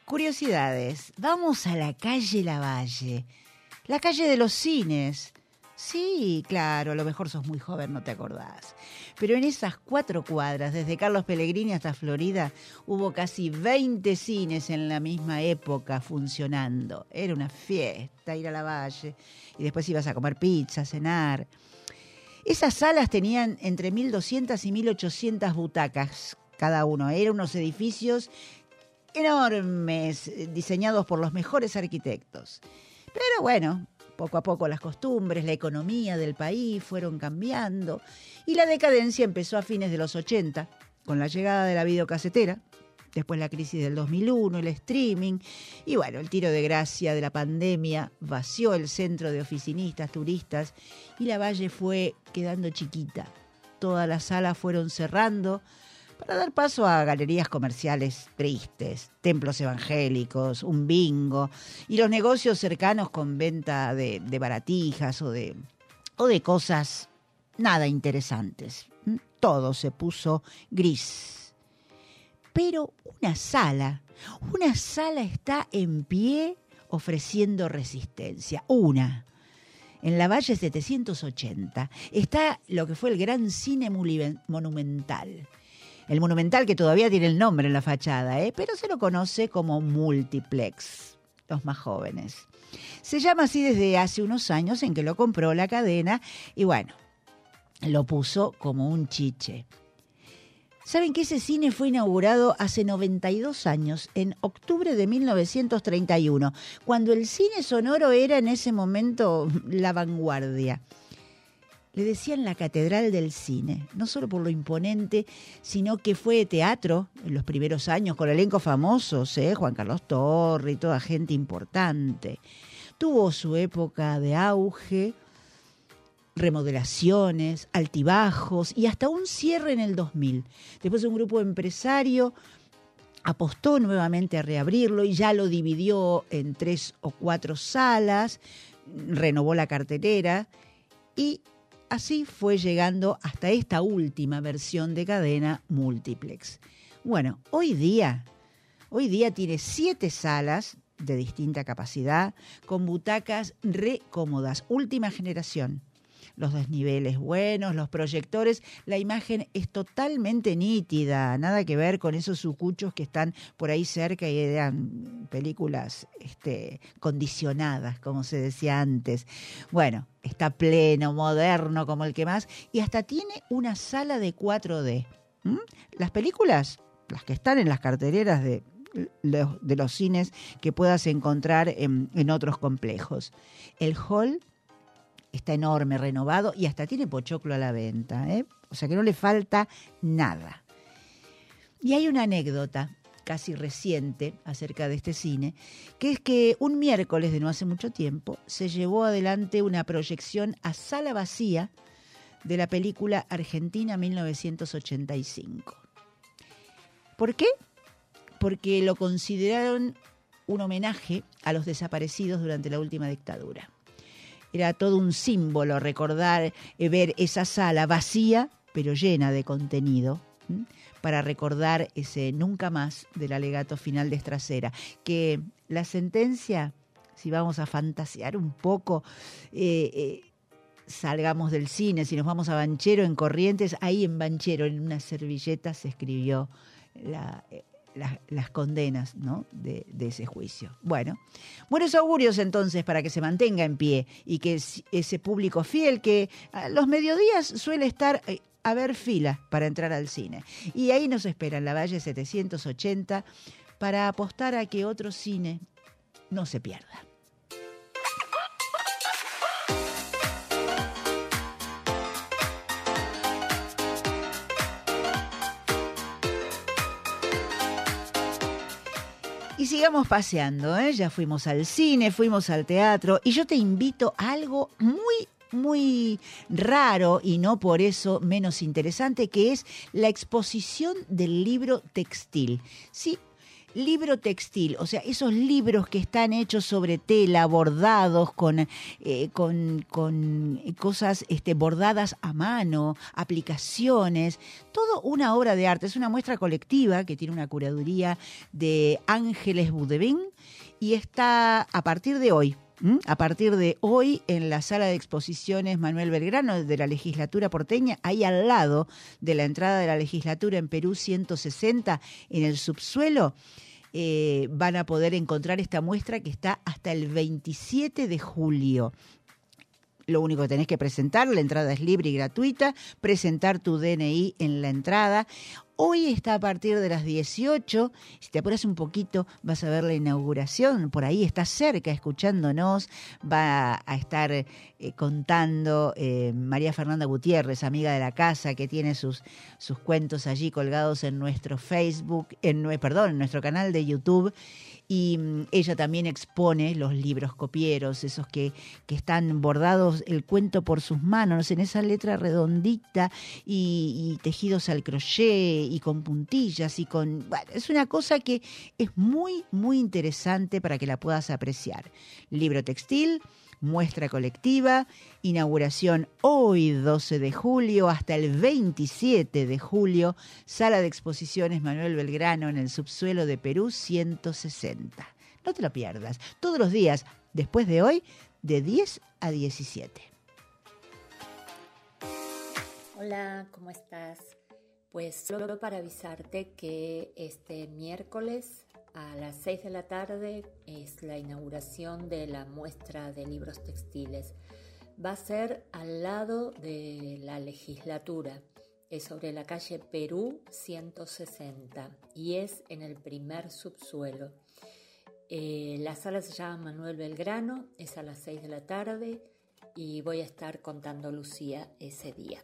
Speaker 2: Curiosidades. Vamos a la calle Lavalle. La calle de los cines. Sí, claro, a lo mejor sos muy joven, no te acordás. Pero en esas cuatro cuadras, desde Carlos Pellegrini hasta Florida, hubo casi 20 cines en la misma época funcionando. Era una fiesta ir a la valle. Y después ibas a comer pizza, a cenar. Esas salas tenían entre 1.200 y 1.800 butacas cada uno. Eran unos edificios enormes, diseñados por los mejores arquitectos. Pero bueno, poco a poco las costumbres, la economía del país fueron cambiando y la decadencia empezó a fines de los 80, con la llegada de la videocasetera, después la crisis del 2001, el streaming y bueno, el tiro de gracia de la pandemia vació el centro de oficinistas, turistas y la valle fue quedando chiquita. Todas las salas fueron cerrando para dar paso a galerías comerciales tristes, templos evangélicos, un bingo y los negocios cercanos con venta de, baratijas o de, o de cosas nada interesantes. ¿Mm? Todo se puso gris. Pero una sala, una sala está en pie ofreciendo resistencia. Una. En la Valle 780 está lo que fue el Gran Cine Monumental. El Monumental que todavía tiene el nombre en la fachada, ¿eh? pero se lo conoce como Multiplex, los más jóvenes. Se llama así desde hace unos años en que lo compró la cadena y bueno, lo puso como un chiche. ¿Saben que ese cine fue inaugurado hace 92 años, en octubre de 1931, cuando el cine sonoro era en ese momento la vanguardia? Le decían la catedral del cine, no solo por lo imponente, sino que fue teatro en los primeros años, con elenco famosos, ¿eh? Juan Carlos Torre y toda gente importante. Tuvo su época de auge, remodelaciones, altibajos y hasta un cierre en el 2000. Después un grupo empresario apostó nuevamente a reabrirlo y ya lo dividió en tres o cuatro salas, renovó la cartelera y así fue llegando hasta esta última versión de cadena multiplex. Bueno, hoy día, hoy día tiene siete salas de distinta capacidad, con butacas re cómodas, última generación los desniveles buenos, los proyectores, la imagen es totalmente nítida, nada que ver con esos sucuchos que están por ahí cerca y eran películas este, condicionadas, como se decía antes. Bueno, está pleno, moderno como el que más, y hasta tiene una sala de 4D. ¿Mm? Las películas, las que están en las carteleras de, los, de los cines que puedas encontrar en, en otros complejos. El hall está enorme, renovado y hasta tiene pochoclo a la venta, ¿eh? o sea que no le falta nada. Y hay una anécdota casi reciente acerca de este cine, que es que un miércoles de no hace mucho tiempo se llevó adelante una proyección a sala vacía de la película Argentina 1985. ¿Por qué? Porque lo consideraron un homenaje a los desaparecidos durante la última dictadura era todo un símbolo recordar, eh, ver esa sala vacía, pero llena de contenido, para recordar ese nunca más del alegato final de Estracera. Que la sentencia, si vamos a fantasear un poco, eh, eh, salgamos del cine, si nos vamos a Banchero en Corrientes, ahí en Banchero, en una servilleta, se escribió la, la- las condenas ¿no? de, ese juicio. Bueno, buenos augurios entonces para que se mantenga en pie y que es- ese público fiel que a los mediodías suele estar eh, a ver fila para entrar al cine. Y ahí nos espera en la Valle 780 para apostar a que otro cine no se pierda. Sigamos paseando, ¿eh? ya fuimos al cine, fuimos al teatro y yo te invito a algo muy, muy raro y no por eso menos interesante, que es la exposición del libro textil. Sí, libro textil, o sea, esos libros que están hechos sobre tela, bordados con, eh, con, cosas este, bordadas a mano, aplicaciones, todo una obra de arte. Es una muestra colectiva que tiene una curaduría de Ángeles Budevin y está a partir de hoy. ¿M? A partir de hoy en la sala de exposiciones Manuel Belgrano de la legislatura porteña, ahí al lado de la entrada de la legislatura en Perú 160, en el subsuelo, eh, van a poder encontrar esta muestra que está hasta el 27 de julio. Lo único que tenés que presentar, la entrada es libre y gratuita, presentar tu DNI en la entrada. Hoy está a partir de las 18. Si te apuras un poquito, vas a ver la inauguración. Por ahí está cerca, escuchándonos. Va a estar eh, contando eh, María Fernanda Gutiérrez, amiga de la casa, que tiene sus, sus cuentos allí colgados en nuestro Facebook, en, perdón, en nuestro canal de YouTube. Y mm, ella también expone los libros copieros, esos que, que están bordados el cuento por sus manos, en esa letra redondita y tejidos al crochet y con puntillas y con... es una cosa que es muy, muy interesante para que la puedas apreciar. Libro textil, muestra colectiva, inauguración hoy 12 de julio hasta el 27 de julio, sala de exposiciones Manuel Belgrano en el subsuelo de Perú 160. No te lo pierdas, todos los días, después de hoy, de 10 a 17.
Speaker 9: Hola, ¿cómo estás? Pues solo para avisarte que este miércoles a las 6 de la tarde es la inauguración de la muestra de libros textiles. Va a ser al lado de la legislatura. Es sobre la calle Perú 160 y es en el primer subsuelo. Eh, la sala se llama Manuel Belgrano, es a las 6 de la tarde y voy a estar contando Lucía ese día.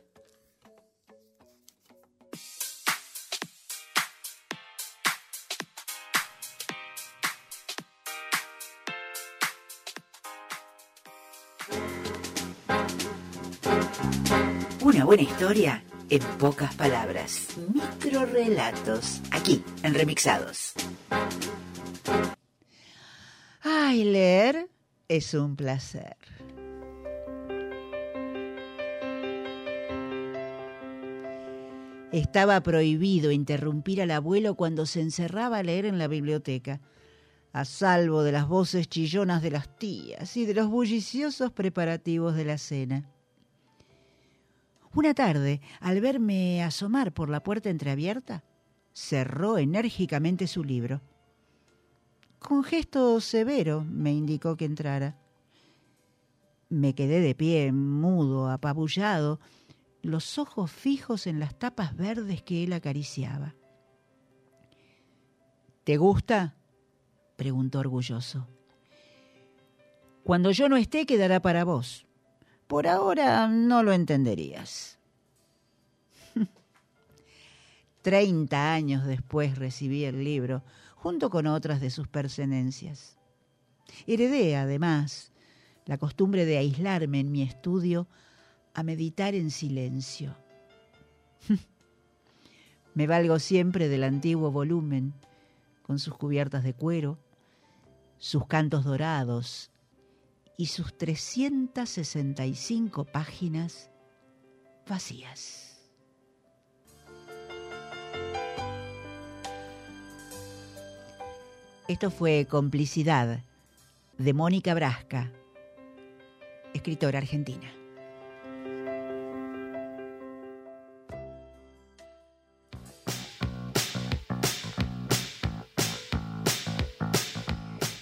Speaker 1: Buena historia en pocas palabras. Microrelatos, aquí en Remixados.
Speaker 2: Ay, leer es un placer. Estaba prohibido interrumpir al abuelo cuando se encerraba a leer en la biblioteca, a salvo de las voces chillonas de las tías y de los bulliciosos preparativos de la cena. Una tarde, al verme asomar por la puerta entreabierta, cerró enérgicamente su libro. Con gesto severo me indicó que entrara. Me quedé de pie, mudo, apabullado, los ojos fijos en las tapas verdes que él acariciaba. ¿Te gusta? preguntó orgulloso. Cuando yo no esté quedará para vos. Por ahora no lo entenderías. Treinta años después recibí el libro, junto con otras de sus pertenencias. Heredé, además, la costumbre de aislarme en mi estudio a meditar en silencio. Me valgo siempre del antiguo volumen, con sus cubiertas de cuero, sus cantos dorados y sus 365 páginas vacías. Esto fue Complicidad de Mónica Brasca, escritora argentina.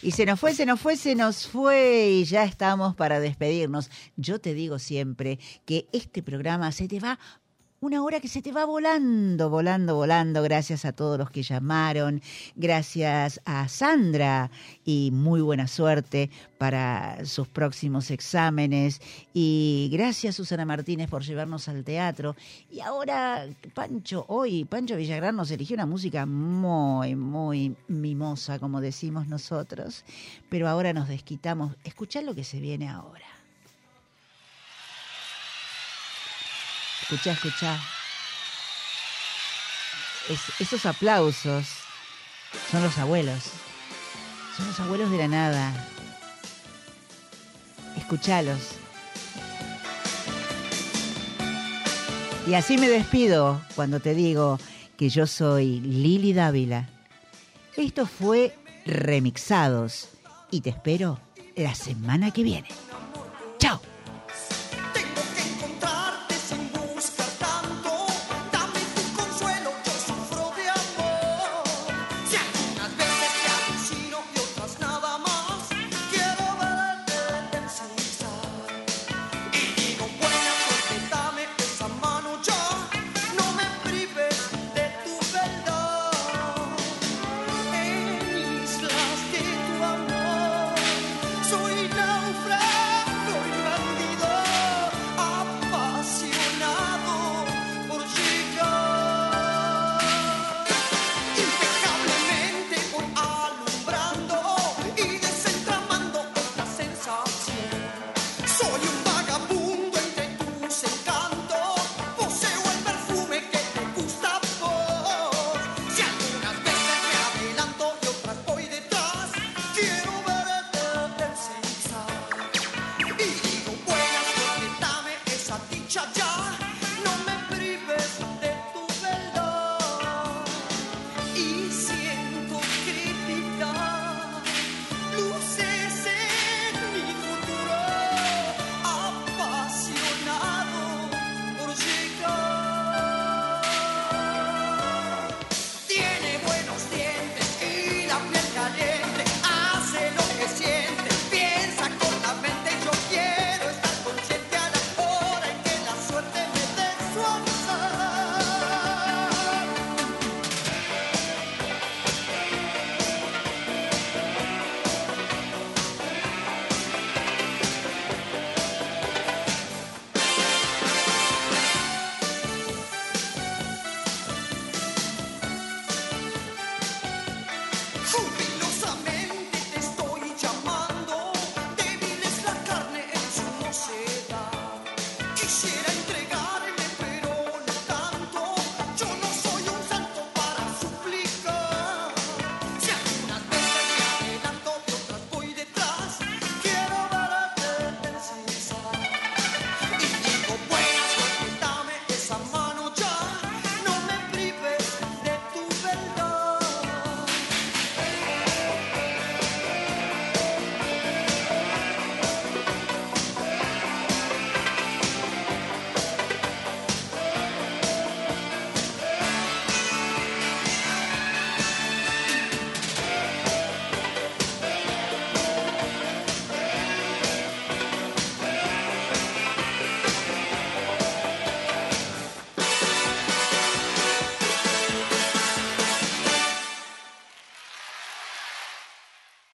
Speaker 2: Y se nos fue, se nos fue, se nos fue y ya estamos para despedirnos. Yo te digo siempre que este programa se te va una hora que se te va volando, volando, volando. Gracias a todos los que llamaron. Gracias a Sandra y muy buena suerte para sus próximos exámenes. Y gracias Susana Martínez por llevarnos al teatro. Y ahora Pancho, hoy Pancho Villagrán nos eligió una música muy, muy mimosa, como decimos nosotros. Pero ahora nos desquitamos. Escuchad lo que se viene ahora. Escuchá, escuchá. Es- esos aplausos Son los abuelos. Son los abuelos de la nada. Escuchalos. Y así me despido cuando te digo que yo soy Lili Dávila. Esto fue Remixados y te espero la semana que viene. ¡Chao!